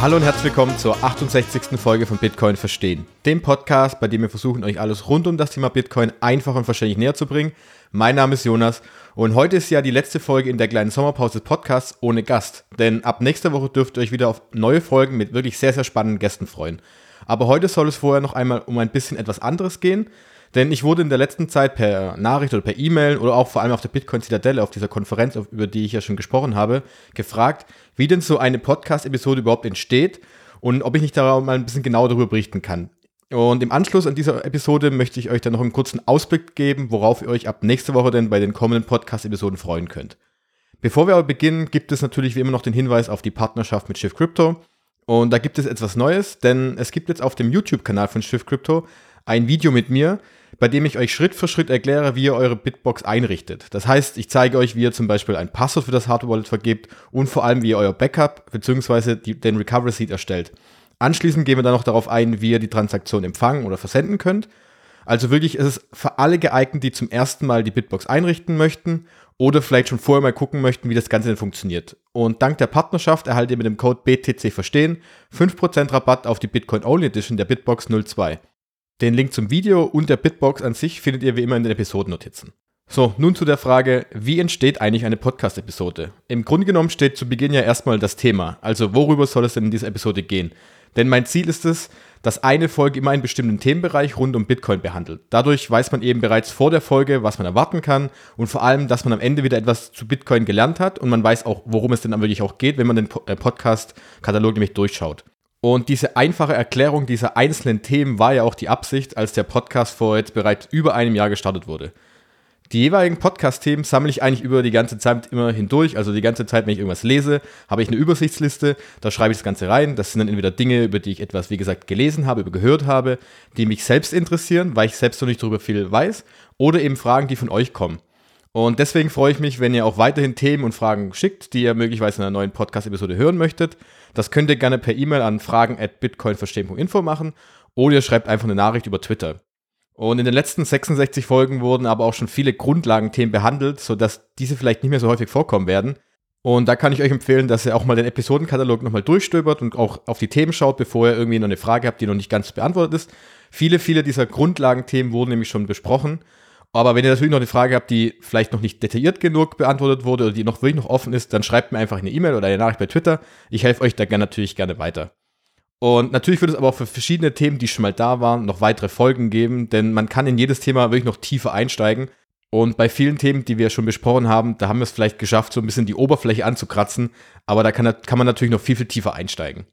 Hallo und herzlich willkommen zur 68. Folge von Bitcoin Verstehen, dem Podcast, bei dem wir versuchen, euch alles rund um das Thema Bitcoin einfach und verständlich näher zu bringen. Mein Name ist Jonas und heute ist ja die letzte Folge in der kleinen Sommerpause des Podcasts ohne Gast, denn ab nächster Woche dürft ihr euch wieder auf neue Folgen mit wirklich sehr, sehr spannenden Gästen freuen. Aber heute soll es vorher noch einmal um ein bisschen etwas anderes gehen, denn ich wurde in der letzten Zeit per Nachricht oder per E-Mail oder auch vor allem auf der Bitcoin Zitadelle, auf dieser Konferenz, über die ich ja schon gesprochen habe, gefragt, wie denn so eine Podcast-Episode überhaupt entsteht und ob ich nicht da mal ein bisschen genauer darüber berichten kann. Und im Anschluss an dieser Episode möchte ich euch dann noch einen kurzen Ausblick geben, worauf ihr euch ab nächste Woche denn bei den kommenden Podcast-Episoden freuen könnt. Bevor wir aber beginnen, gibt es natürlich wie immer noch den Hinweis auf die Partnerschaft mit Shift Crypto. Und da gibt es etwas Neues, denn es gibt jetzt auf dem YouTube-Kanal von Shift Crypto ein Video mit mir, bei dem ich euch Schritt für Schritt erkläre, wie ihr eure Bitbox einrichtet. Das heißt, ich zeige euch, wie ihr zum Beispiel ein Passwort für das Hardware Wallet vergebt und vor allem, wie ihr euer Backup bzw. den Recovery Seed erstellt. Anschließend gehen wir dann noch darauf ein, wie ihr die Transaktion empfangen oder versenden könnt. Also wirklich ist es für alle geeignet, die zum ersten Mal die Bitbox einrichten möchten oder vielleicht schon vorher mal gucken möchten, wie das Ganze denn funktioniert. Und dank der Partnerschaft erhaltet ihr mit dem Code BTC Verstehen 5% Rabatt auf die Bitcoin Only Edition der Bitbox 02. Den Link zum Video und der Bitbox an sich findet ihr wie immer in den Episodennotizen. So, nun zu der Frage, wie entsteht eigentlich eine Podcast-Episode? Im Grunde genommen steht zu Beginn ja erstmal das Thema, also worüber soll es denn in dieser Episode gehen? Denn mein Ziel ist es, dass eine Folge immer einen bestimmten Themenbereich rund um Bitcoin behandelt. Dadurch weiß man eben bereits vor der Folge, was man erwarten kann und vor allem, dass man am Ende wieder etwas zu Bitcoin gelernt hat und man weiß auch, worum es denn dann wirklich auch geht, wenn man den äh, Podcast-Katalog nämlich durchschaut. Und diese einfache Erklärung dieser einzelnen Themen war ja auch die Absicht, als der Podcast vor jetzt bereits über einem Jahr gestartet wurde. Die jeweiligen Podcast-Themen sammle ich eigentlich über die ganze Zeit immer hindurch. Also die ganze Zeit, wenn ich irgendwas lese, habe ich eine Übersichtsliste, da schreibe ich das Ganze rein. Das sind dann entweder Dinge, über die ich etwas, wie gesagt, gelesen habe, über gehört habe, die mich selbst interessieren, weil ich selbst noch nicht darüber viel weiß, oder eben Fragen, die von euch kommen. Und deswegen freue ich mich, wenn ihr auch weiterhin Themen und Fragen schickt, die ihr möglicherweise in einer neuen Podcast-Episode hören möchtet. Das könnt ihr gerne per E-Mail an fragen at bitcoinverstehen.info machen oder ihr schreibt einfach eine Nachricht über Twitter. Und in den letzten 66 Folgen wurden aber auch schon viele Grundlagenthemen behandelt, sodass diese vielleicht nicht mehr so häufig vorkommen werden. Und da kann ich euch empfehlen, dass ihr auch mal den Episodenkatalog nochmal durchstöbert und auch auf die Themen schaut, bevor ihr irgendwie noch eine Frage habt, die noch nicht ganz beantwortet ist. Viele, viele dieser Grundlagenthemen wurden nämlich schon besprochen. Aber wenn ihr natürlich noch eine Frage habt, die vielleicht noch nicht detailliert genug beantwortet wurde oder die noch wirklich noch offen ist, dann schreibt mir einfach eine E-Mail oder eine Nachricht bei Twitter. Ich helfe euch da gerne natürlich gerne weiter. Und natürlich wird es aber auch für verschiedene Themen, die schon mal da waren, noch weitere Folgen geben, denn man kann in jedes Thema wirklich noch tiefer einsteigen. Und bei vielen Themen, die wir schon besprochen haben, da haben wir es vielleicht geschafft, so ein bisschen die Oberfläche anzukratzen, aber da kann, kann man natürlich noch viel, viel tiefer einsteigen.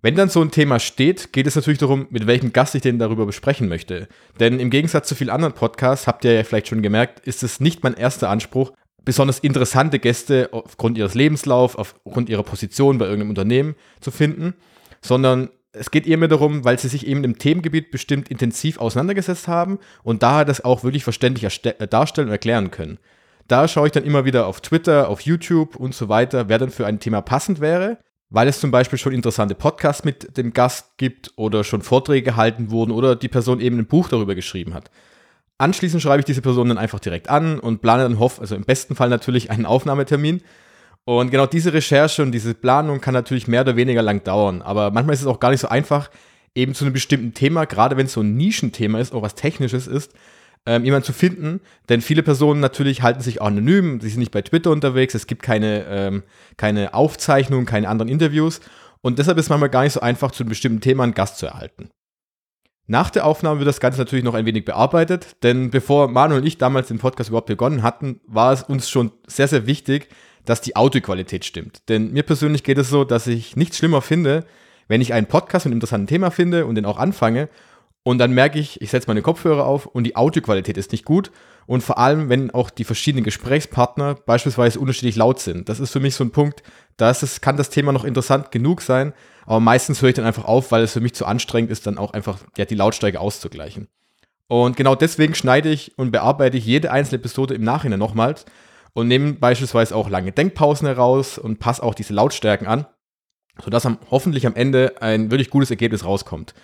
Wenn dann so ein Thema steht, geht es natürlich darum, mit welchem Gast ich denn darüber besprechen möchte. Denn im Gegensatz zu vielen anderen Podcasts, habt ihr ja vielleicht schon gemerkt, ist es nicht mein erster Anspruch, besonders interessante Gäste aufgrund ihres Lebenslaufs, aufgrund ihrer Position bei irgendeinem Unternehmen zu finden, sondern es geht eher mehr darum, weil sie sich eben im Themengebiet bestimmt intensiv auseinandergesetzt haben und daher das auch wirklich verständlich äh, darstellen und erklären können. Da schaue ich dann immer wieder auf Twitter, auf YouTube und so weiter, wer dann für ein Thema passend wäre weil es zum Beispiel schon interessante Podcasts mit dem Gast gibt oder schon Vorträge gehalten wurden oder die Person eben ein Buch darüber geschrieben hat. Anschließend schreibe ich diese Person dann einfach direkt an und plane dann hoff, also im besten Fall natürlich einen Aufnahmetermin. Und genau diese Recherche und diese Planung kann natürlich mehr oder weniger lang dauern. Aber manchmal ist es auch gar nicht so einfach, eben zu einem bestimmten Thema, gerade wenn es so ein Nischenthema ist, auch was Technisches ist, ähm, jemanden zu finden. Denn viele Personen natürlich halten sich anonym, sie sind nicht bei Twitter unterwegs, es gibt keine, ähm, keine Aufzeichnungen, keine anderen Interviews. Und deshalb ist es manchmal gar nicht so einfach, zu einem bestimmten Thema einen Gast zu erhalten. Nach der Aufnahme wird das Ganze natürlich noch ein wenig bearbeitet, denn bevor Manuel und ich damals den Podcast überhaupt begonnen hatten, war es uns schon sehr, sehr wichtig, dass die Audioqualität stimmt. Denn mir persönlich geht es so, dass ich nichts schlimmer finde, wenn ich einen Podcast mit einem interessanten Thema finde und den auch anfange und dann merke ich, ich setze meine Kopfhörer auf und die Audioqualität ist nicht gut. Und vor allem, wenn auch die verschiedenen Gesprächspartner beispielsweise unterschiedlich laut sind. Das ist für mich so ein Punkt, da kann das Thema noch interessant genug sein, aber meistens höre ich dann einfach auf, weil es für mich zu anstrengend ist, dann auch einfach ja, die Lautstärke auszugleichen. Und genau deswegen schneide ich und bearbeite ich jede einzelne Episode im Nachhinein nochmals und nehme beispielsweise auch lange Denkpausen heraus und passe auch diese Lautstärken an, sodass am, hoffentlich am Ende ein wirklich gutes Ergebnis rauskommt.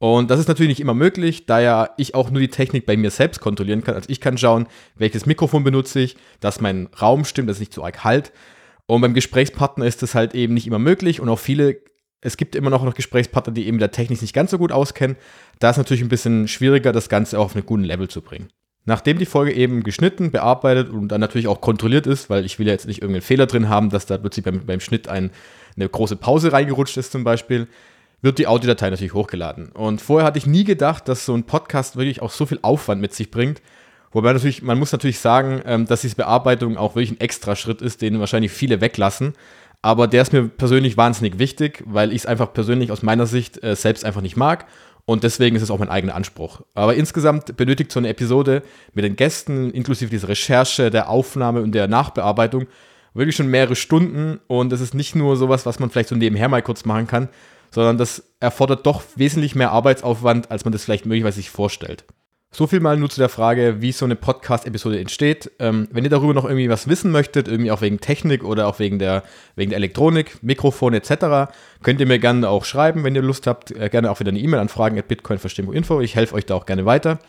Und das ist natürlich nicht immer möglich, da ja ich auch nur die Technik bei mir selbst kontrollieren kann. Also ich kann schauen, welches Mikrofon benutze ich, dass mein Raum stimmt, dass es nicht zu arg halt. Und beim Gesprächspartner ist das halt eben nicht immer möglich und auch viele es gibt immer noch Gesprächspartner, die eben der Technik nicht ganz so gut auskennen. Da ist natürlich ein bisschen schwieriger, das Ganze auch auf einen guten Level zu bringen. Nachdem die Folge eben geschnitten, bearbeitet und dann natürlich auch kontrolliert ist, weil ich will ja jetzt nicht irgendeinen Fehler drin haben, dass da plötzlich beim, beim Schnitt ein, eine große Pause reingerutscht ist zum Beispiel, wird die Audiodatei natürlich hochgeladen. Und vorher hatte ich nie gedacht, dass so ein Podcast wirklich auch so viel Aufwand mit sich bringt. Wobei natürlich, man muss natürlich sagen, ähm, dass diese Bearbeitung auch wirklich ein extra Schritt ist, den wahrscheinlich viele weglassen. Aber der ist mir persönlich wahnsinnig wichtig, weil ich es einfach persönlich aus meiner Sicht äh, selbst einfach nicht mag. Und deswegen ist es auch mein eigener Anspruch. Aber insgesamt benötigt so eine Episode mit den Gästen, inklusive dieser Recherche, der Aufnahme und der Nachbearbeitung, wirklich schon mehrere Stunden. Und es ist nicht nur sowas, was man vielleicht so nebenher mal kurz machen kann, sondern das erfordert doch wesentlich mehr Arbeitsaufwand, als man das vielleicht möglicherweise sich vorstellt. So viel mal nur zu der Frage, wie so eine Podcast-Episode entsteht. Ähm, wenn ihr darüber noch irgendwie was wissen möchtet, irgendwie auch wegen Technik oder auch wegen der, wegen der Elektronik, Mikrofon etc., könnt ihr mir gerne auch schreiben, wenn ihr Lust habt. Äh, gerne auch wieder eine E-Mail an fragen at bitcoinverstehen.info. Ich helfe euch da auch gerne weiter.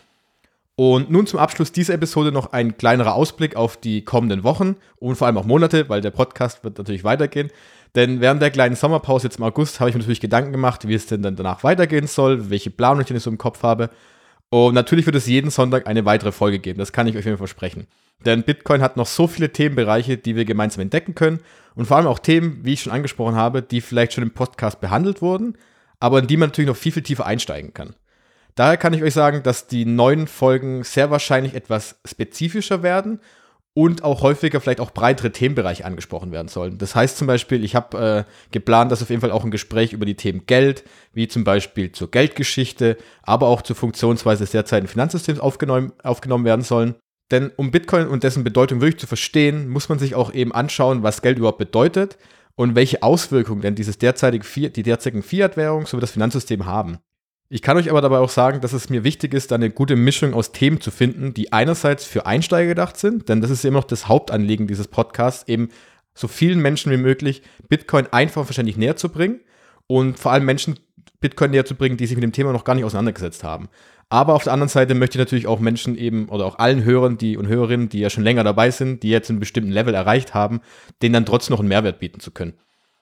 Und nun zum Abschluss dieser Episode noch ein kleinerer Ausblick auf die kommenden Wochen und vor allem auch Monate, weil der Podcast wird natürlich weitergehen. Denn während der kleinen Sommerpause jetzt im August habe ich mir natürlich Gedanken gemacht, wie es denn dann danach weitergehen soll, welche Planung ich denn so im Kopf habe. Und natürlich wird es jeden Sonntag eine weitere Folge geben, das kann ich euch versprechen. Denn Bitcoin hat noch so viele Themenbereiche, die wir gemeinsam entdecken können und vor allem auch Themen, wie ich schon angesprochen habe, die vielleicht schon im Podcast behandelt wurden, aber in die man natürlich noch viel, viel tiefer einsteigen kann. Daher kann ich euch sagen, dass die neuen Folgen sehr wahrscheinlich etwas spezifischer werden und auch häufiger vielleicht auch breitere Themenbereiche angesprochen werden sollen. Das heißt zum Beispiel, ich habe äh, geplant, dass auf jeden Fall auch ein Gespräch über die Themen Geld, wie zum Beispiel zur Geldgeschichte, aber auch zur Funktionsweise des derzeitigen Finanzsystems aufgenommen, aufgenommen werden sollen. Denn um Bitcoin und dessen Bedeutung wirklich zu verstehen, muss man sich auch eben anschauen, was Geld überhaupt bedeutet und welche Auswirkungen denn dieses derzeitige, die derzeitigen Fiat-Währung sowie das Finanzsystem haben. Ich kann euch aber dabei auch sagen, dass es mir wichtig ist, da eine gute Mischung aus Themen zu finden, die einerseits für Einsteiger gedacht sind, denn das ist immer noch das Hauptanliegen dieses Podcasts, eben so vielen Menschen wie möglich Bitcoin einfach und verständlich näher zu bringen und vor allem Menschen Bitcoin näher zu bringen, die sich mit dem Thema noch gar nicht auseinandergesetzt haben. Aber auf der anderen Seite möchte ich natürlich auch Menschen eben oder auch allen Hörern die und Hörerinnen, die ja schon länger dabei sind, die jetzt einen bestimmten Level erreicht haben, denen dann trotzdem noch einen Mehrwert bieten zu können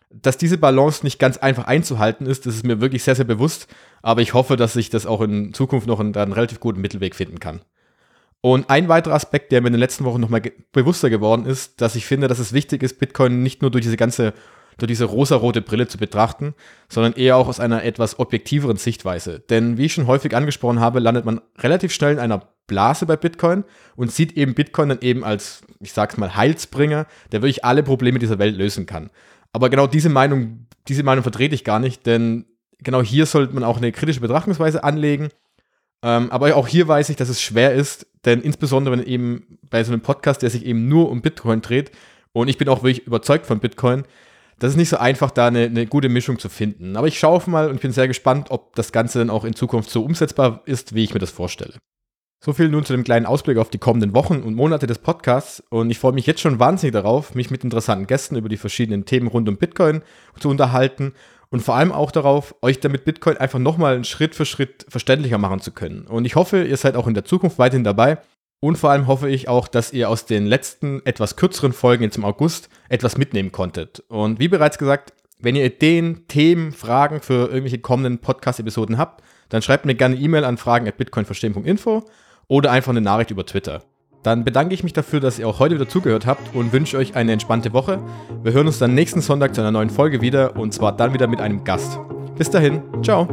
dass diese Balance nicht ganz einfach einzuhalten ist, das ist mir wirklich sehr, sehr bewusst. Aber ich hoffe, dass ich das auch in Zukunft noch einen, einen relativ guten Mittelweg finden kann. Und ein weiterer Aspekt, der mir in den letzten Wochen nochmal ge bewusster geworden ist, dass ich finde, dass es wichtig ist, Bitcoin nicht nur durch diese ganze, durch diese rosarote Brille zu betrachten, sondern eher auch aus einer etwas objektiveren Sichtweise. Denn wie ich schon häufig angesprochen habe, landet man relativ schnell in einer Blase bei Bitcoin und sieht eben Bitcoin dann eben als, ich sag's mal, Heilsbringer, der wirklich alle Probleme dieser Welt lösen kann. Aber genau diese Meinung, diese Meinung vertrete ich gar nicht, denn genau hier sollte man auch eine kritische Betrachtungsweise anlegen. Ähm, aber auch hier weiß ich, dass es schwer ist, denn insbesondere wenn eben bei so einem Podcast, der sich eben nur um Bitcoin dreht, und ich bin auch wirklich überzeugt von Bitcoin, das ist nicht so einfach, da eine, eine gute Mischung zu finden. Aber ich schaue mal und ich bin sehr gespannt, ob das Ganze dann auch in Zukunft so umsetzbar ist, wie ich mir das vorstelle. So viel nun zu dem kleinen Ausblick auf die kommenden Wochen und Monate des Podcasts und ich freue mich jetzt schon wahnsinnig darauf, mich mit interessanten Gästen über die verschiedenen Themen rund um Bitcoin zu unterhalten und vor allem auch darauf, euch damit Bitcoin einfach nochmal Schritt für Schritt verständlicher machen zu können. Und ich hoffe, ihr seid auch in der Zukunft weiterhin dabei und vor allem hoffe ich auch, dass ihr aus den letzten etwas kürzeren Folgen jetzt im August etwas mitnehmen konntet. Und wie bereits gesagt, wenn ihr Ideen, Themen, Fragen für irgendwelche kommenden Podcast-Episoden habt, dann schreibt mir gerne E-Mail an fragen.bitcoinverstehen.info oder einfach eine Nachricht über Twitter. Dann bedanke ich mich dafür, dass ihr auch heute wieder zugehört habt und wünsche euch eine entspannte Woche. Wir hören uns dann nächsten Sonntag zu einer neuen Folge wieder und zwar dann wieder mit einem Gast. Bis dahin, ciao.